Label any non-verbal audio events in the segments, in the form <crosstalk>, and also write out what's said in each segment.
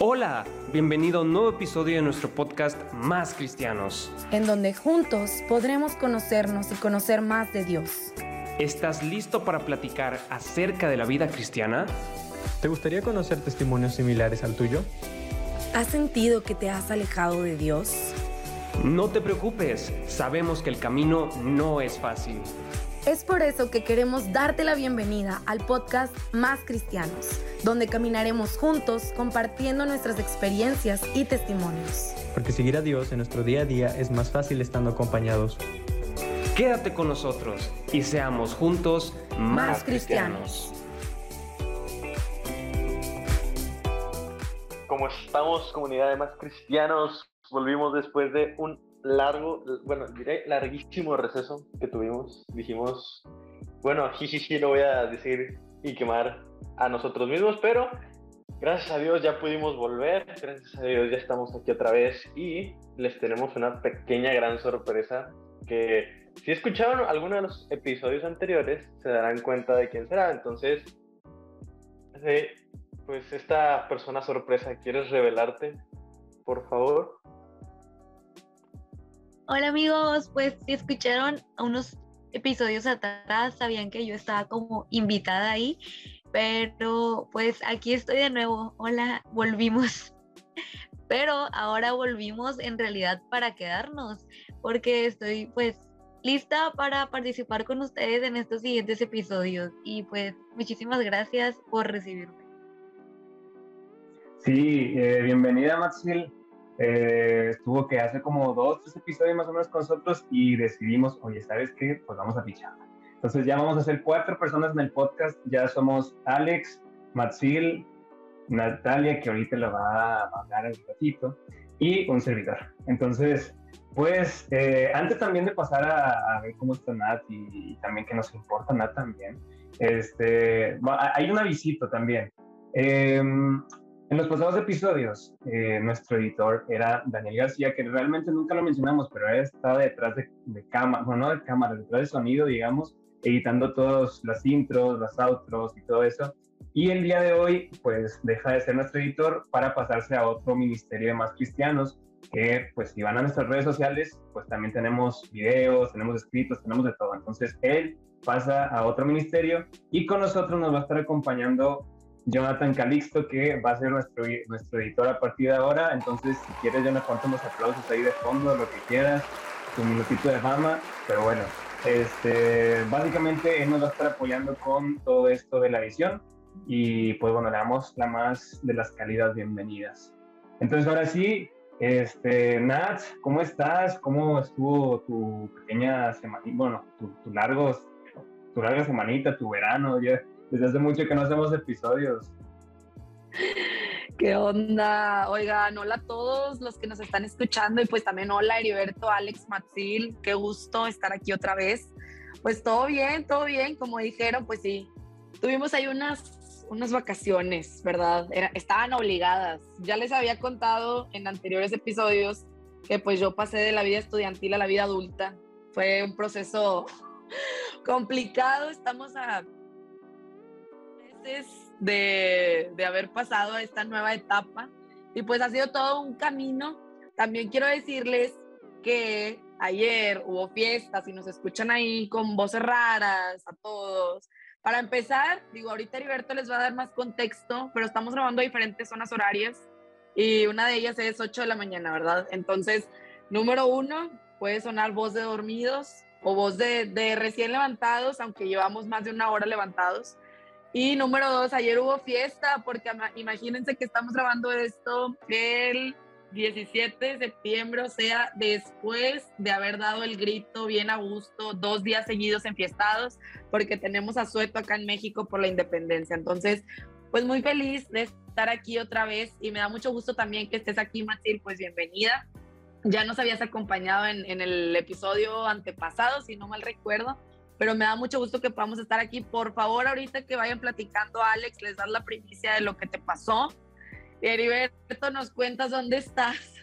Hola, bienvenido a un nuevo episodio de nuestro podcast Más Cristianos. En donde juntos podremos conocernos y conocer más de Dios. ¿Estás listo para platicar acerca de la vida cristiana? ¿Te gustaría conocer testimonios similares al tuyo? ¿Has sentido que te has alejado de Dios? No te preocupes, sabemos que el camino no es fácil. Es por eso que queremos darte la bienvenida al podcast Más Cristianos, donde caminaremos juntos compartiendo nuestras experiencias y testimonios. Porque seguir a Dios en nuestro día a día es más fácil estando acompañados. Quédate con nosotros y seamos juntos más, más cristianos. ¿Cómo estamos, comunidad de más cristianos? Volvimos después de un largo, bueno, diré larguísimo receso que tuvimos. Dijimos, bueno, sí lo voy a decir y quemar a nosotros mismos, pero gracias a Dios ya pudimos volver, gracias a Dios ya estamos aquí otra vez y les tenemos una pequeña gran sorpresa que si escucharon alguno de los episodios anteriores se darán cuenta de quién será. Entonces, pues esta persona sorpresa, ¿quieres revelarte, por favor? Hola amigos, pues si escucharon unos episodios atrás, sabían que yo estaba como invitada ahí, pero pues aquí estoy de nuevo. Hola, volvimos. <laughs> Pero ahora volvimos en realidad para quedarnos, porque estoy pues lista para participar con ustedes en estos siguientes episodios y pues muchísimas gracias por recibirme. Sí, eh, bienvenida Maxil. Eh, estuvo que hace como dos, tres episodios más o menos con nosotros y decidimos, oye, ¿sabes qué? Pues vamos a pichar. Entonces ya vamos a ser cuatro personas en el podcast. Ya somos Alex, Maxil, Natalia, que ahorita lo va a hablar un ratito, y un servidor. Entonces, pues eh, antes también de pasar a, ver cómo está Nat y, también que nos importa Nat también, este, hay una visita también. Eh, en los pasados episodios, eh, nuestro editor era Daniel García, que realmente nunca lo mencionamos, pero él estaba detrás de, cámara, bueno, no de cámara, detrás de sonido, digamos, editando todos las intros, las outros y todo eso. Y el día de hoy, pues deja de ser nuestro editor para pasarse a otro ministerio de más cristianos, que pues si van a nuestras redes sociales, pues también tenemos videos, tenemos escritos, tenemos de todo. Entonces él pasa a otro ministerio y con nosotros nos va a estar acompañando Jonathan Calixto, que va a ser nuestro, nuestro editor a partir de ahora. Entonces, si quieres, Jonathan, unos aplausos ahí de fondo, lo que quieras, tu minutito de fama. Pero bueno, este, básicamente él nos va a estar apoyando con todo esto de la edición. Y pues bueno, le damos la más de las cálidas bienvenidas. Entonces, ahora sí, este, Nat, ¿cómo estás? ¿Cómo estuvo tu pequeña semana? Bueno, tu, tu, largos, tu larga semanita, tu verano. Ya, desde hace mucho que no hacemos episodios. ¿Qué onda? Oigan, hola a todos los que nos están escuchando y pues también hola Heriberto, Alex, Matzil, qué gusto estar aquí otra vez. Pues todo bien, todo bien, como dijeron, pues sí, tuvimos ahí unas, unas vacaciones, ¿verdad? estaban obligadas. Ya les había contado en anteriores episodios que pues yo pasé de la vida estudiantil a la vida adulta. Fue un proceso complicado, estamos a de, de haber pasado a esta nueva etapa y pues ha sido todo un camino. También quiero decirles que ayer hubo fiestas y nos escuchan ahí con voces raras a todos. Para empezar, digo, ahorita Heriberto les va a dar más contexto, pero estamos grabando diferentes zonas horarias y una de ellas es 8 de la mañana, ¿verdad? Entonces, número uno, puede sonar voz de dormidos o voz de, de recién levantados, aunque llevamos más de una hora levantados. Y número dos, ayer hubo fiesta, porque imagínense que estamos grabando esto el 17 de septiembre, o sea, después de haber dado el grito bien a gusto, dos días seguidos enfiestados, porque tenemos a Sueto acá en México por la independencia. Entonces, pues muy feliz de estar aquí otra vez y me da mucho gusto también que estés aquí, Matil, pues bienvenida. Ya nos habías acompañado en, en el episodio antepasado, si no mal recuerdo pero me da mucho gusto que podamos estar aquí. Por favor, ahorita que vayan platicando, Alex, les das la primicia de lo que te pasó. Heriberto, nos cuentas dónde estás.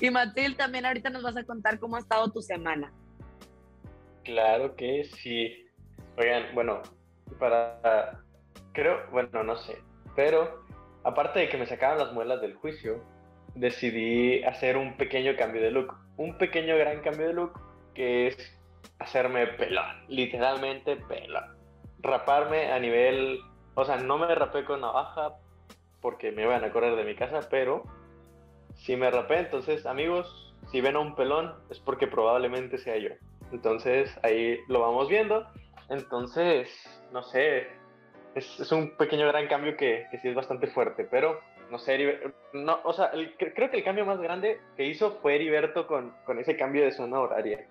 Y Matil, también ahorita nos vas a contar cómo ha estado tu semana. Claro que sí. Oigan, bueno, para. Creo, bueno, no sé, pero aparte de que me sacaban las muelas del juicio, decidí hacer un pequeño cambio de look. Un pequeño gran cambio de look que es hacerme pelón, literalmente pelón. Raparme a nivel, o sea, no me rapé con navaja porque me iban a correr de mi casa, pero si me rapé, entonces amigos, si ven a un pelón es porque probablemente sea yo. Entonces ahí lo vamos viendo. Entonces, no sé, es, un pequeño gran cambio que, que, sí es bastante fuerte, pero no sé, no, o sea, creo que el cambio más grande que hizo fue Heriberto con, con ese cambio de zona horaria.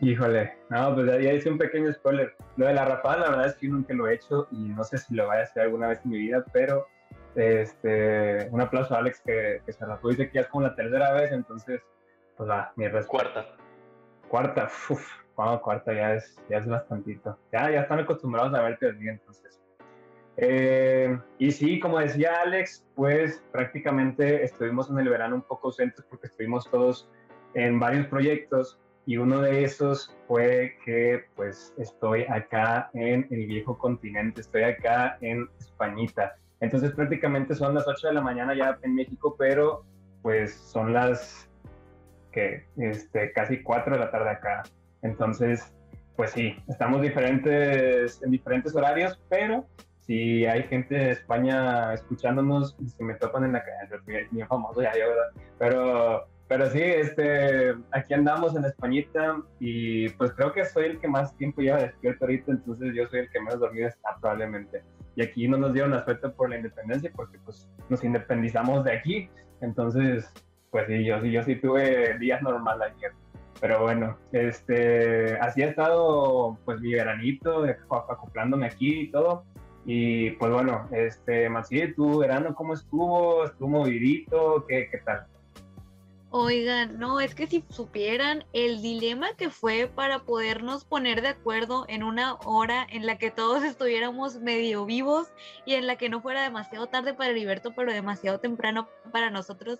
Híjole, no, pues ya, hice un pequeño spoiler. Lo de la rapada, la verdad es que yo nunca lo he hecho y no sé si lo vaya a hacer alguna vez en mi vida, pero este, un aplauso a Alex que, que se rapó. Dice que ya es como la tercera vez, entonces, pues va, mi respuesta. Cuarta. Cuarta, uff, wow, cuarta ya es, ya es bastantito. Ya, ya están acostumbrados a verte así, entonces. Eh, y sí, como decía Alex, pues prácticamente estuvimos en el verano un poco ausentes porque estuvimos todos en varios proyectos y uno de esos fue que pues estoy acá en el viejo continente, estoy acá en Españita. Entonces prácticamente son las 8 de la mañana ya en México, pero pues son las que este, casi 4 de la tarde acá. Entonces, pues sí, estamos diferentes en diferentes horarios, pero si hay gente de España escuchándonos se me topan en la calle, bien famoso ya yo, ¿verdad? Pero, pero sí, este, aquí andamos en Españita y pues creo que soy el que más tiempo lleva despierto ahorita, entonces yo soy el que menos dormido está probablemente. Y aquí no nos dieron la suerte por la independencia porque pues nos independizamos de aquí, entonces pues sí, yo sí, tuve días normal ayer. Pero bueno, este, así ha estado pues mi veranito, acoplándome aquí y todo. Y pues bueno, este, Maciel, tu verano, ¿cómo estuvo? ¿Estuvo movidito? ¿Qué, qué tal? Oigan, no, es que si supieran el dilema que fue para podernos poner de acuerdo en una hora en la que todos estuviéramos medio vivos y en la que no fuera demasiado tarde para Heriberto, pero demasiado temprano para nosotros,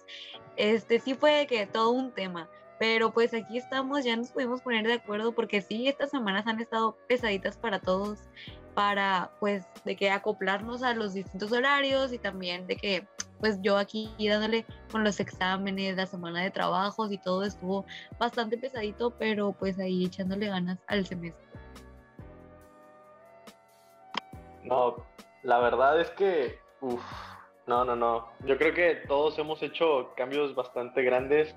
este sí fue que todo un tema. Pero pues aquí estamos, ya nos pudimos poner de acuerdo porque sí, estas semanas han estado pesaditas para todos para pues de que acoplarnos a los distintos horarios y también de que pues yo aquí dándole con los exámenes, la semana de trabajos y todo estuvo bastante pesadito, pero pues ahí echándole ganas al semestre. No, la verdad es que, uff, no, no, no. Yo creo que todos hemos hecho cambios bastante grandes.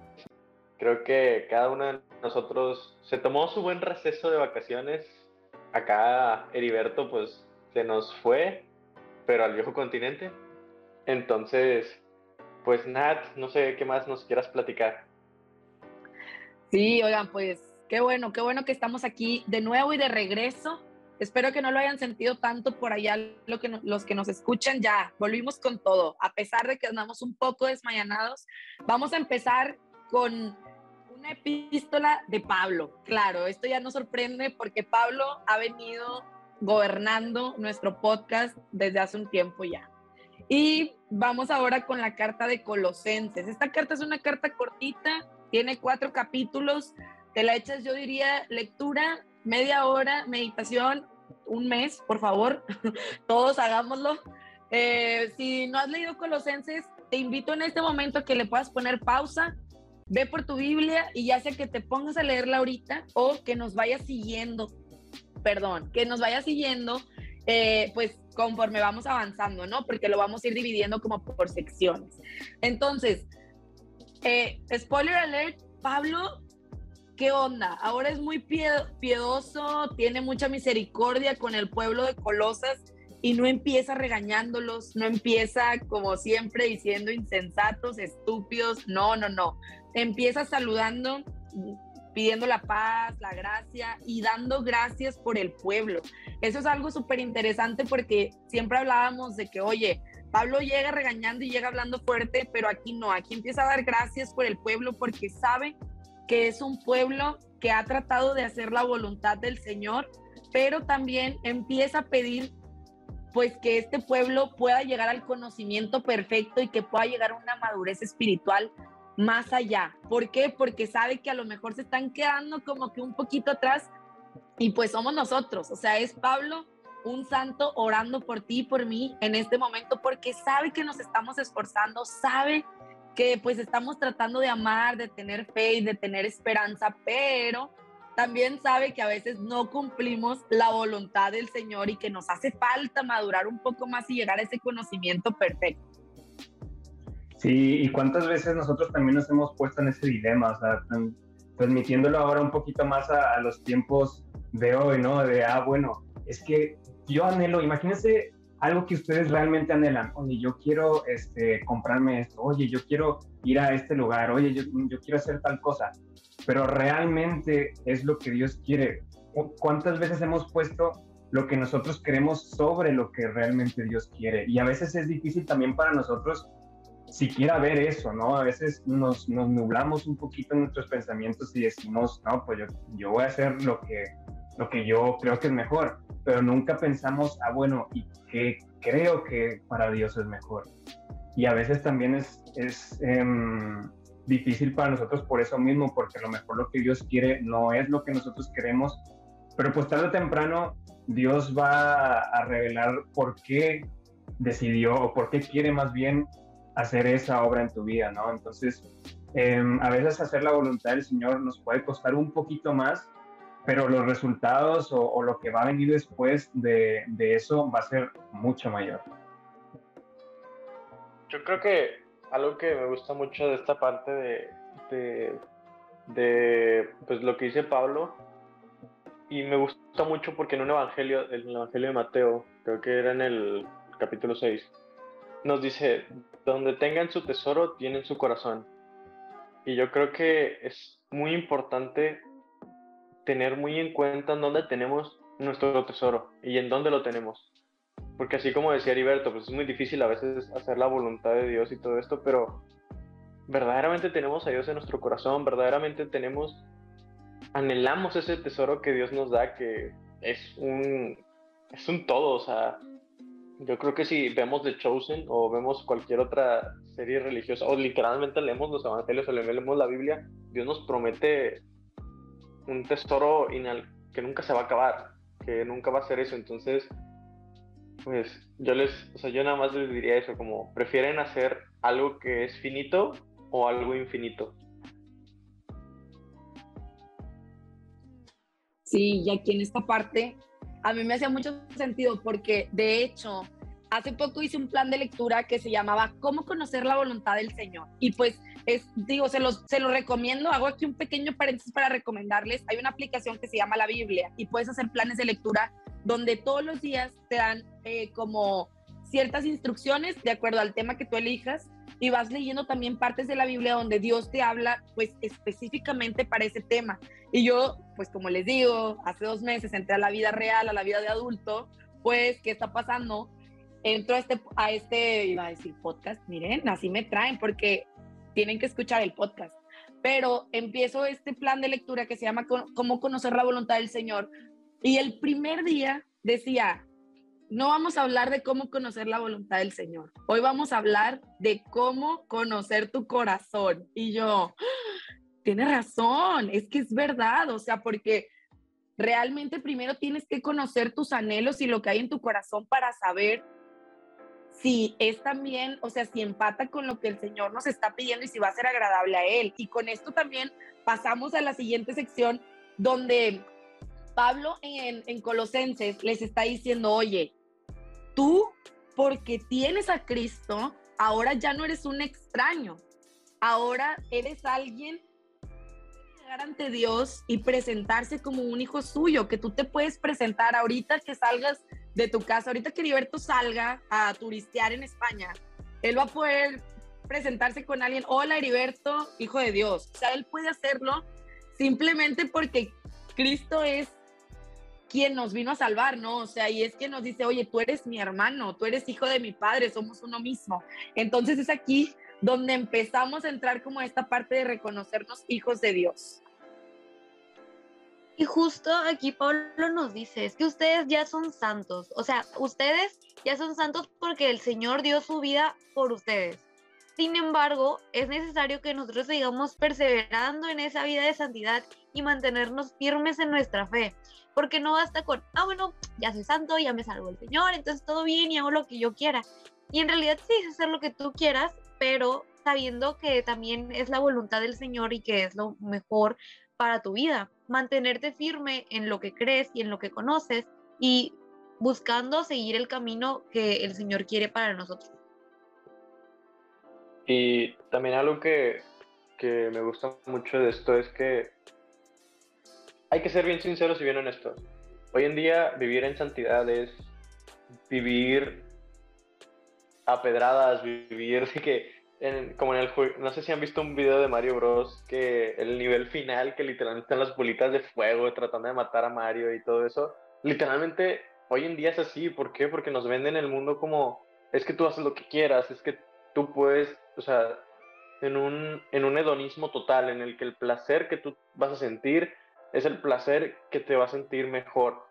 Creo que cada uno de nosotros se tomó su buen receso de vacaciones acá Heriberto pues se nos fue, pero al viejo continente. Entonces, pues Nat, no sé qué más nos quieras platicar. Sí, oigan, pues qué bueno, qué bueno que estamos aquí de nuevo y de regreso. Espero que no lo hayan sentido tanto por allá lo que los que nos escuchan. Ya, volvimos con todo. A pesar de que andamos un poco desmayanados, vamos a empezar con una epístola de Pablo. Claro, esto ya nos sorprende porque Pablo ha venido gobernando nuestro podcast desde hace un tiempo ya. Y vamos ahora con la carta de Colosenses. Esta carta es una carta cortita, tiene cuatro capítulos. Te la echas, yo diría, lectura, media hora, meditación, un mes, por favor. <laughs> Todos hagámoslo. Eh, si no has leído Colosenses, te invito en este momento a que le puedas poner pausa, ve por tu Biblia y ya sea que te pongas a leerla ahorita o que nos vayas siguiendo, perdón, que nos vayas siguiendo, eh, pues conforme vamos avanzando, ¿no? Porque lo vamos a ir dividiendo como por secciones. Entonces, eh, spoiler alert, Pablo, ¿qué onda? Ahora es muy piedoso, tiene mucha misericordia con el pueblo de Colosas y no empieza regañándolos, no empieza como siempre diciendo insensatos, estúpidos, no, no, no empieza saludando, pidiendo la paz, la gracia y dando gracias por el pueblo. Eso es algo súper interesante porque siempre hablábamos de que, oye, Pablo llega regañando y llega hablando fuerte, pero aquí no, aquí empieza a dar gracias por el pueblo porque sabe que es un pueblo que ha tratado de hacer la voluntad del Señor, pero también empieza a pedir pues que este pueblo pueda llegar al conocimiento perfecto y que pueda llegar a una madurez espiritual más allá. ¿Por qué? Porque sabe que a lo mejor se están quedando como que un poquito atrás y pues somos nosotros, o sea, es Pablo un santo orando por ti y por mí en este momento porque sabe que nos estamos esforzando, sabe que pues estamos tratando de amar, de tener fe y de tener esperanza, pero también sabe que a veces no cumplimos la voluntad del Señor y que nos hace falta madurar un poco más y llegar a ese conocimiento perfecto. Sí, y cuántas veces nosotros también nos hemos puesto en ese dilema, o sea, transmitiéndolo ahora un poquito más a, los tiempos de hoy, ¿no? De, ah, bueno, es que yo anhelo, imagínense algo que ustedes realmente anhelan. Oye, yo quiero este, comprarme esto. Oye, yo quiero ir a este lugar. Oye, yo, yo quiero hacer tal cosa. Pero realmente es lo que Dios quiere. ¿Cuántas veces hemos puesto lo que nosotros queremos sobre lo que realmente Dios quiere? Y a veces es difícil también para nosotros siquiera ver eso, ¿no? A veces nos, nos nublamos un poquito en nuestros pensamientos y decimos, no, pues yo, yo voy a hacer lo que, lo que yo creo que es mejor pero nunca pensamos, ah, bueno, ¿y qué creo que para Dios es mejor? Y a veces también es, es em, difícil para nosotros por eso mismo, porque a lo mejor lo que Dios quiere no es lo que nosotros queremos, pero pues tarde o temprano Dios va a revelar por qué decidió o por qué quiere más bien hacer esa obra en tu vida, ¿no? Entonces, em, a veces hacer la voluntad del Señor nos puede costar un poquito más, pero los resultados o, lo que va a venir después de, de, eso va a ser mucho mayor. Yo creo que algo que me gusta mucho de esta parte de, de, de pues lo que dice Pablo, y me gusta mucho porque en un evangelio, el evangelio de Mateo, creo que era en el capítulo 6, nos dice, donde tengan su tesoro, tienen su corazón. Y yo creo que es muy importante tener muy en cuenta en dónde tenemos nuestro tesoro y en dónde lo tenemos. Porque así como decía Heriberto, pues es muy difícil a veces hacer la voluntad de Dios y todo esto, pero verdaderamente tenemos a Dios en nuestro corazón, verdaderamente tenemos, anhelamos ese tesoro que Dios nos da, que es un, es un todo, o sea, yo creo que si vemos The Chosen o vemos cualquier otra serie religiosa o literalmente leemos los evangelios o leemos la Biblia, Dios nos promete un tesoro que nunca se va a acabar, que nunca va a ser eso. Entonces, pues yo les, o sea, yo nada más les diría eso, como prefieren hacer algo que es finito o algo infinito. Sí, y aquí en esta parte a mí me hacía mucho sentido porque de hecho hace poco hice un plan de lectura que se llamaba Cómo conocer la voluntad del Señor. Y pues es, digo, se los, se los recomiendo. Hago aquí un pequeño paréntesis para recomendarles. Hay una aplicación que se llama La Biblia y puedes hacer planes de lectura donde todos los días te dan eh, como ciertas instrucciones de acuerdo al tema que tú elijas y vas leyendo también partes de la Biblia donde Dios te habla pues específicamente para ese tema. Y yo, pues como les digo, hace dos meses entré a la vida real, a la vida de adulto, pues, ¿qué está pasando? entro a este, a este, iba a decir podcast, miren, así me traen porque tienen que escuchar el podcast. Pero empiezo este plan de lectura que se llama Cómo conocer la voluntad del Señor. Y el primer día decía, no vamos a hablar de cómo conocer la voluntad del Señor. Hoy vamos a hablar de cómo conocer tu corazón. Y yo, tiene razón, es que es verdad, o sea, porque realmente primero tienes que conocer tus anhelos y lo que hay en tu corazón para saber si es también, o sea, si empata con lo que el Señor nos está pidiendo y si va a ser agradable a Él. Y con esto también pasamos a la siguiente sección donde Pablo en, en Colosenses les está diciendo, oye, tú porque tienes a Cristo, ahora ya no eres un extraño, ahora eres alguien llegar ante Dios y presentarse como un hijo suyo, que tú te puedes presentar ahorita que salgas de tu casa. Ahorita que Heriberto salga a turistear en España, él va a poder presentarse con alguien, hola Heriberto, hijo de Dios. O sea, él puede hacerlo simplemente porque Cristo es quien nos vino a salvar, ¿no? O sea, y es quien nos dice, oye, tú eres mi hermano, tú eres hijo de mi padre, somos uno mismo. Entonces es aquí donde empezamos a entrar como esta parte de reconocernos hijos de Dios. Y justo aquí Pablo nos dice, es que ustedes ya son santos, o sea, ustedes ya son santos porque el Señor dio su vida por ustedes. Sin embargo, es necesario que nosotros sigamos perseverando en esa vida de santidad y mantenernos firmes en nuestra fe. Porque no basta con, ah, bueno, ya soy santo, ya me salvo el Señor, entonces todo bien y hago lo que yo quiera. Y en realidad sí, es hacer lo que tú quieras, pero sabiendo que también es la voluntad del Señor y que es lo mejor para tu vida. Mantenerte firme en lo que crees y en lo que conoces y buscando seguir el camino que el Señor quiere para nosotros. Y también algo que, que me gusta mucho de esto es que hay que ser bien sinceros y bien honestos. Hoy en día vivir en santidad es vivir a pedradas, vivir de que, como en el juego, no sé si han visto un video de Mario Bros. que el nivel final, que literalmente están las bolitas de fuego tratando de matar a Mario y todo eso, literalmente hoy en día es así. ¿Por qué? Porque nos venden el mundo como, es que tú haces lo que quieras, es que tú puedes o sea, en un, en un hedonismo total, en el que el placer que tú vas a sentir es el placer que te va a sentir mejor.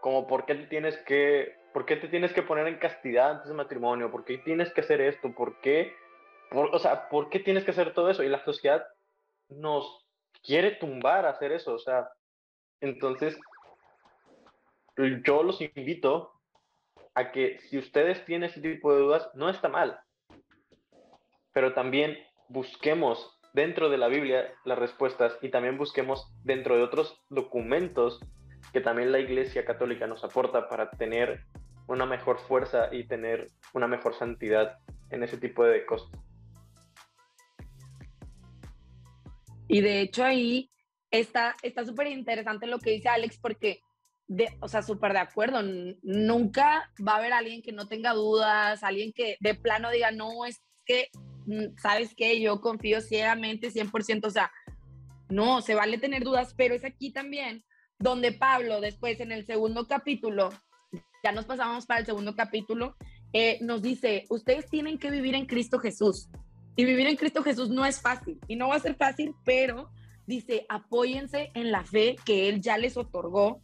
Como por qué te tienes que, por qué te tienes que poner en castidad antes del matrimonio, por qué tienes que hacer esto, por qué, o sea, por qué tienes que hacer todo eso. Y la sociedad nos quiere tumbar a hacer eso, o sea, entonces yo los invito a que si ustedes tienen ese tipo de dudas, no está mal pero también busquemos dentro de la Biblia las respuestas y también busquemos dentro de otros documentos que también la Iglesia Católica nos aporta para tener una mejor fuerza y tener una mejor santidad en ese tipo de cosas. Y de hecho ahí está súper interesante lo que dice Alex porque, de, o sea, súper de acuerdo, nunca va a haber alguien que no tenga dudas, alguien que de plano diga, no, es que ¿sabes qué? Yo confío ciegamente, 100%, o sea, no, se vale tener dudas, pero es aquí también donde Pablo después en el segundo capítulo, ya nos pasamos para el segundo capítulo, eh, nos dice, ustedes tienen que vivir en Cristo Jesús. Y vivir en Cristo Jesús no es fácil, y no va a ser fácil, pero dice, apóyense en la fe que Él ya les otorgó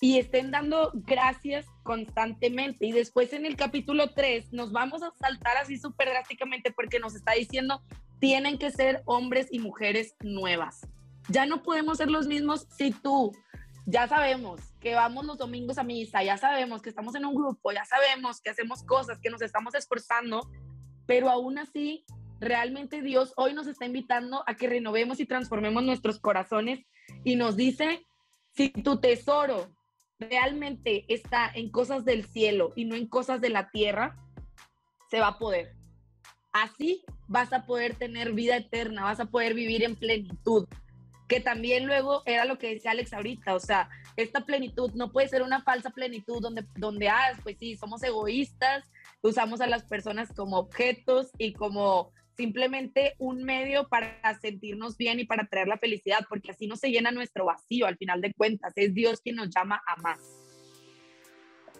y estén dando gracias constantemente. Y después en el capítulo 3 nos vamos a saltar así súper drásticamente porque nos está diciendo, tienen que ser hombres y mujeres nuevas. Ya no podemos ser los mismos si tú, ya sabemos que vamos los domingos a misa, ya sabemos que estamos en un grupo, ya sabemos que hacemos cosas, que nos estamos esforzando, pero aún así, realmente Dios hoy nos está invitando a que renovemos y transformemos nuestros corazones y nos dice, si tu tesoro realmente está en cosas del cielo y no en cosas de la tierra, se va a poder. Así vas a poder tener vida eterna, vas a poder vivir en plenitud, que también luego era lo que decía Alex ahorita, o sea, esta plenitud no puede ser una falsa plenitud donde, donde ah, pues sí, somos egoístas, usamos a las personas como objetos y como simplemente un medio para sentirnos bien y para traer la felicidad, porque así no se llena nuestro vacío al final de cuentas, es Dios quien nos llama a más.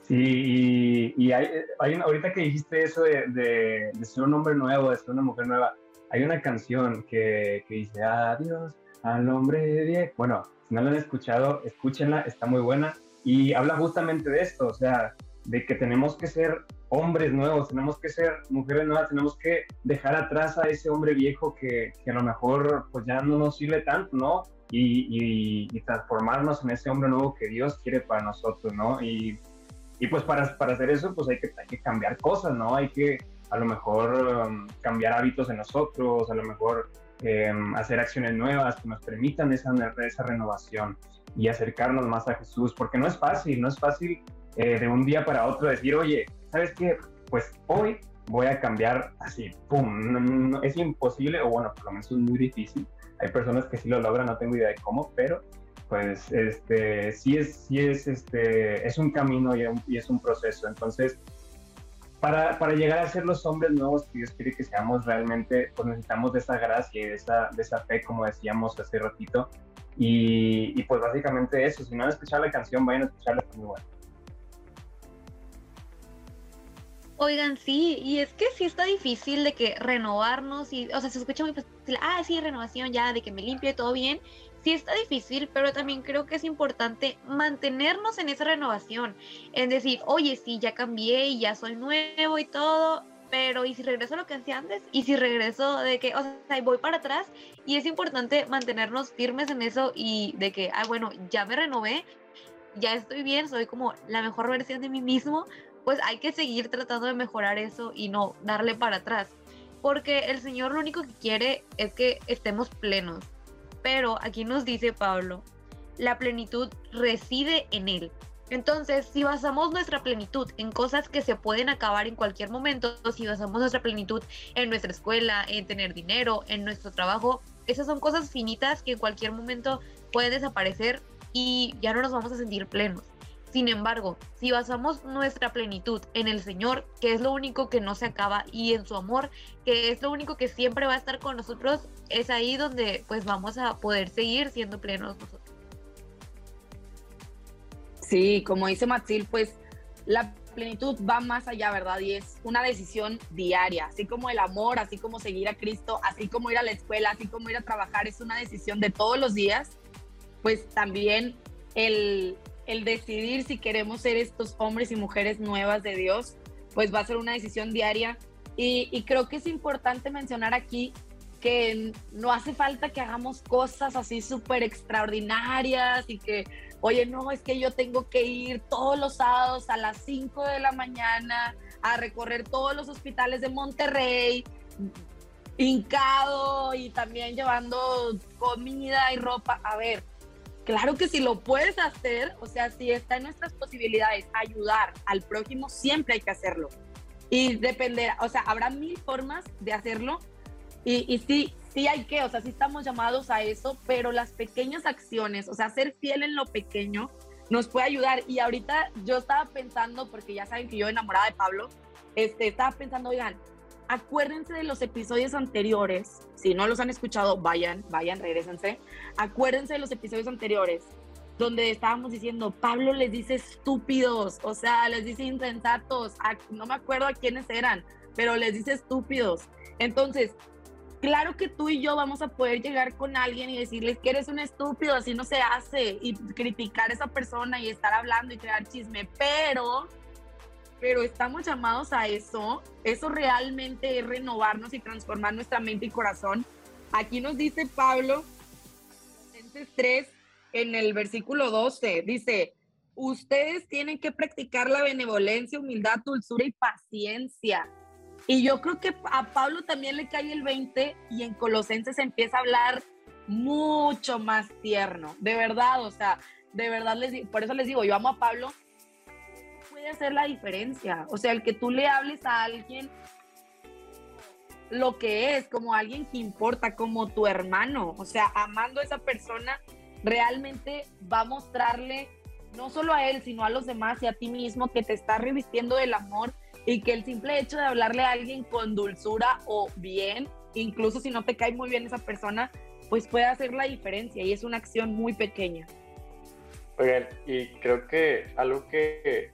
Sí, y, hay, ahorita que dijiste eso de, ser un hombre nuevo, de ser una mujer nueva, hay una canción que, que dice, adiós al hombre viejo. Bueno, si no la han escuchado, escúchenla, está muy buena y habla justamente de esto, o sea, de que tenemos que ser hombres nuevos, tenemos que ser mujeres nuevas, tenemos que dejar atrás a ese hombre viejo que, a lo mejor pues ya no nos sirve tanto, ¿no? Y, transformarnos en ese hombre nuevo que Dios quiere para nosotros, ¿no? Y, y pues para, para, hacer eso pues hay que, hay que cambiar cosas, ¿no? Hay que a lo mejor um, cambiar hábitos en nosotros, a lo mejor em, hacer acciones nuevas que nos permitan esa, esa renovación y acercarnos más a Jesús, porque no es fácil, no es fácil eh, de un día para otro decir, oye, ¿sabes qué? Pues hoy voy a cambiar así, ¡pum! es imposible, o bueno, por lo menos es muy difícil. Hay personas que sí lo logran, no tengo idea de cómo, pero pues este, sí es, sí es, este, es un camino y, es un proceso. Entonces, para, para, llegar a ser los hombres nuevos que Dios quiere que seamos realmente, pues necesitamos de esa gracia y de esa, de esa fe, como decíamos hace ratito. Y, y pues básicamente eso, si no han escuchado la canción, vayan a escucharla, es muy buena. Oigan, sí, y es que sí está difícil de que renovarnos y, o sea, se escucha muy fácil, ah, sí, renovación ya, de que me limpie todo bien. Sí está difícil, pero también creo que es importante mantenernos en esa renovación, en decir, oye, sí, ya cambié y ya soy nuevo y todo, pero ¿y si regreso a lo que hacía antes? ¿Y si regreso de que, o sea, voy para atrás? Y es importante mantenernos firmes en eso y de que, ah, bueno, ya me renové, ya estoy bien, soy como la mejor versión de mí mismo, pues hay que seguir tratando de mejorar eso y no darle para atrás. Porque el Señor lo único que quiere es que estemos plenos. Pero aquí nos dice Pablo, la plenitud reside en Él. Entonces, si basamos nuestra plenitud en cosas que se pueden acabar en cualquier momento, si basamos nuestra plenitud en nuestra escuela, en tener dinero, en nuestro trabajo, esas son cosas finitas que en cualquier momento pueden desaparecer y ya no nos vamos a sentir plenos. Sin embargo, si basamos nuestra plenitud en el Señor, que es lo único que no se acaba, y en su amor, que es lo único que siempre va a estar con nosotros, es ahí donde pues vamos a poder seguir siendo plenos nosotros. Sí, como dice Matil, pues la plenitud va más allá, ¿verdad? Y es una decisión diaria, así como el amor, así como seguir a Cristo, así como ir a la escuela, así como ir a trabajar, es una decisión de todos los días, pues también el, el decidir si queremos ser estos hombres y mujeres nuevas de Dios, pues va a ser una decisión diaria. Y, creo que es importante mencionar aquí que no hace falta que hagamos cosas así súper extraordinarias y que oye, no, es que yo tengo que ir todos los sábados a las 5 de la mañana a recorrer todos los hospitales de Monterrey, hincado y también llevando comida y ropa. A ver, claro que si lo puedes hacer, o sea, si está en nuestras posibilidades ayudar al prójimo, siempre hay que hacerlo. Y depender, o sea, habrá mil formas de hacerlo. Y, y sí, sí hay que, o sea, sí estamos llamados a eso, pero las pequeñas acciones, o sea, ser fiel en lo pequeño nos puede ayudar. Y ahorita yo estaba pensando, porque ya saben que yo enamorada de Pablo, este, estaba pensando, oigan, acuérdense de los episodios anteriores, si no los han escuchado, vayan, vayan, regresense, acuérdense de los episodios anteriores donde estábamos diciendo, Pablo les dice estúpidos, o sea, les dice insensatos, no me acuerdo a quiénes eran, pero les dice estúpidos. Entonces, claro que tú y yo vamos a poder llegar con alguien y decirles que eres un estúpido, así no se hace, y criticar a esa persona y estar hablando y crear chisme, pero, pero estamos llamados a eso, eso realmente es renovarnos y transformar nuestra mente y corazón. Aquí nos dice Pablo, 3, en el versículo 12, dice, ustedes tienen que practicar la benevolencia, humildad, dulzura y paciencia y yo creo que a Pablo también le cae el 20 y en Colosenses empieza a hablar mucho más tierno, de verdad, o sea, de verdad les por eso les digo, yo amo a Pablo, puede hacer la diferencia, o sea, el que tú le hables a alguien lo que es, como alguien que importa, como tu hermano, o sea, amando a esa persona, realmente va a mostrarle no solo a él, sino a los demás y a ti mismo que te está revistiendo del amor y que el simple hecho de hablarle a alguien con dulzura o bien, incluso si no te cae muy bien esa persona, pues puede hacer la diferencia y es una acción muy pequeña. Oigan, y creo que algo que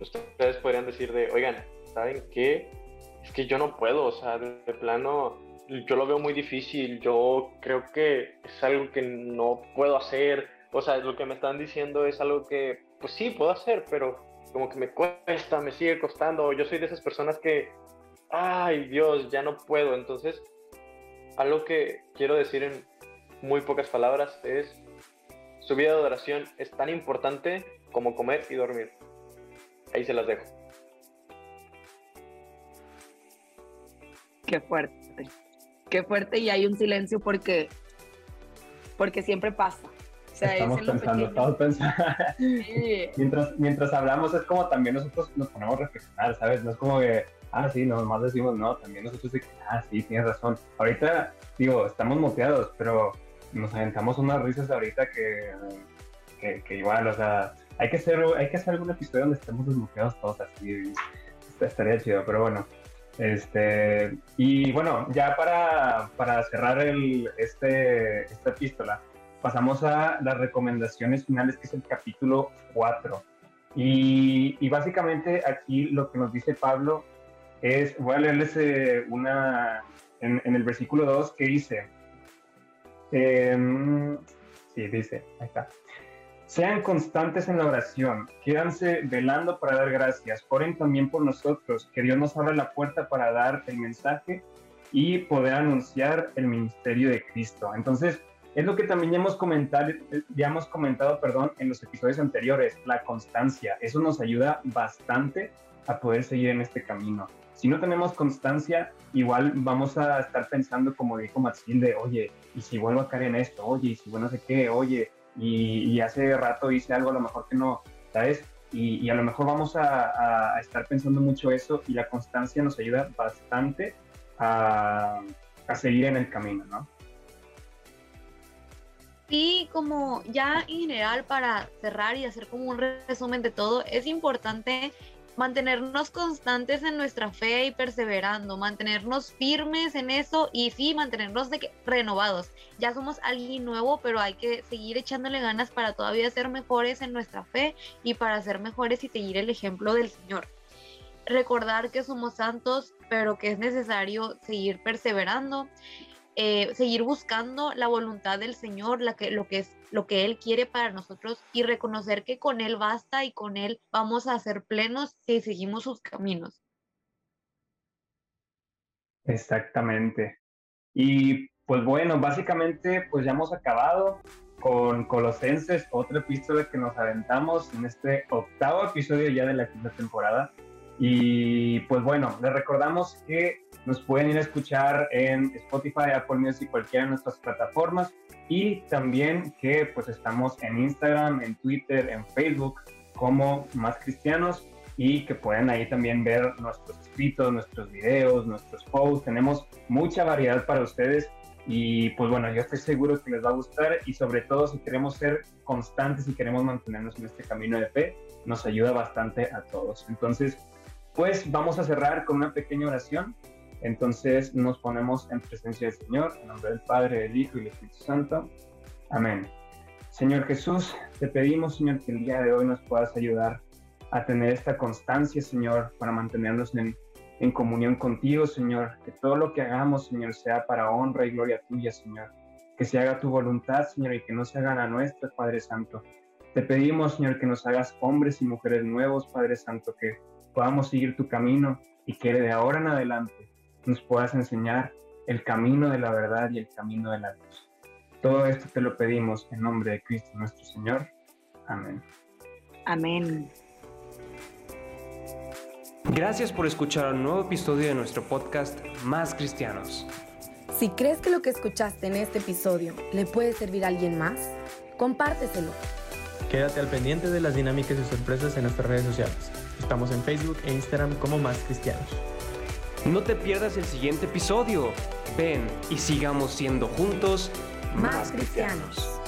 ustedes podrían decir de, oigan, ¿saben qué? Es que yo no puedo, o sea, de plano, yo lo veo muy difícil, yo creo que es algo que no puedo hacer, o sea, lo que me están diciendo es algo que, pues sí, puedo hacer, pero como que me cuesta, me sigue costando. Yo soy de esas personas que, ay Dios, ya no puedo. Entonces, algo que quiero decir en muy pocas palabras es, su vida de adoración es tan importante como comer y dormir. Ahí se las dejo. Qué fuerte. Qué fuerte y hay un silencio porque porque siempre pasa estamos pensando, estamos <laughs> pensando. mientras, mientras hablamos es como también nosotros nos ponemos a reflexionar, ¿sabes? No es como que, ah, sí, nomás decimos, no, también nosotros decimos, ah, sí, tienes razón. Ahorita, digo, estamos moteados, pero nos aventamos unas risas ahorita que, que, igual, o sea, hay que, hacer, hay que hacer algún episodio donde estemos desmoteados todos así, estaría chido, pero bueno. Este, y bueno, ya para, para cerrar el, este, esta epístola, pasamos a las recomendaciones finales, que es el capítulo 4. Y, básicamente aquí lo que nos dice Pablo es, voy a leerles eh, una, en, el versículo 2 que dice, em, sí, dice, ahí está. Sean constantes en la oración, quédanse velando para dar gracias, oren también por nosotros, que Dios nos abra la puerta para dar el mensaje y poder anunciar el ministerio de Cristo. Entonces, es lo que también ya hemos comentado, ya hemos comentado perdón, en los episodios anteriores, la constancia. Eso nos ayuda bastante a poder seguir en este camino. Si no tenemos constancia, igual vamos a estar pensando, como dijo Matilde, oye, ¿y si vuelvo a caer en esto? Oye, ¿y si bueno, no sé qué? Oye, y, hace rato hice algo a lo mejor que no, ¿sabes? Y, a lo mejor vamos a, estar pensando mucho eso y la constancia nos ayuda bastante a, a seguir en el camino, ¿no? Sí, como ya en general para cerrar y hacer como un resumen de todo, es importante mantenernos constantes en nuestra fe y perseverando, mantenernos firmes en eso y sí, mantenernos de renovados. Ya somos alguien nuevo, pero hay que seguir echándole ganas para todavía ser mejores en nuestra fe y para ser mejores y seguir el ejemplo del Señor. Recordar que somos santos, pero que es necesario seguir perseverando eh, seguir buscando la voluntad del Señor, que, lo, que es, lo que Él quiere para nosotros y reconocer que con Él basta y con Él vamos a ser plenos si seguimos sus caminos. Exactamente. Y pues bueno, básicamente pues ya hemos acabado con Colosenses, otra epístola que nos aventamos en este octavo episodio ya de la quinta temporada. Y pues bueno, les recordamos que nos pueden ir a escuchar en Spotify, Apple Music, cualquiera de nuestras plataformas. Y también que pues estamos en Instagram, en Twitter, en Facebook como Más Cristianos y que pueden ahí también ver nuestros escritos, nuestros videos, nuestros posts. Tenemos mucha variedad para ustedes y pues bueno, yo estoy seguro que les va a gustar y sobre todo si queremos ser constantes y queremos mantenernos en este camino de fe, nos ayuda bastante a todos. Entonces, pues vamos a cerrar con una pequeña oración entonces nos ponemos en presencia del Señor, en nombre del Padre, del Hijo y del Espíritu Santo. Amén. Señor Jesús, te pedimos, Señor, que el día de hoy nos puedas ayudar a tener esta constancia, Señor, para mantenernos en, en comunión contigo, Señor. Que todo lo que hagamos, Señor, sea para honra y gloria tuya, Señor. Que se haga tu voluntad, Señor, y que no se haga la nuestra, Padre Santo. Te pedimos, Señor, que nos hagas hombres y mujeres nuevos, Padre Santo, que podamos seguir tu camino y que de ahora en adelante nos puedas enseñar el camino de la verdad y el camino de la luz. Todo esto te lo pedimos en nombre de Cristo nuestro Señor. Amén. Amén. Gracias por escuchar un nuevo episodio de nuestro podcast Más Cristianos. Si crees que lo que escuchaste en este episodio le puede servir a alguien más, compárteselo. Quédate al pendiente de las dinámicas y sorpresas en nuestras redes sociales. Estamos en Facebook e Instagram como Más Cristianos. No te pierdas el siguiente episodio. Ven y sigamos siendo juntos más, cristianos.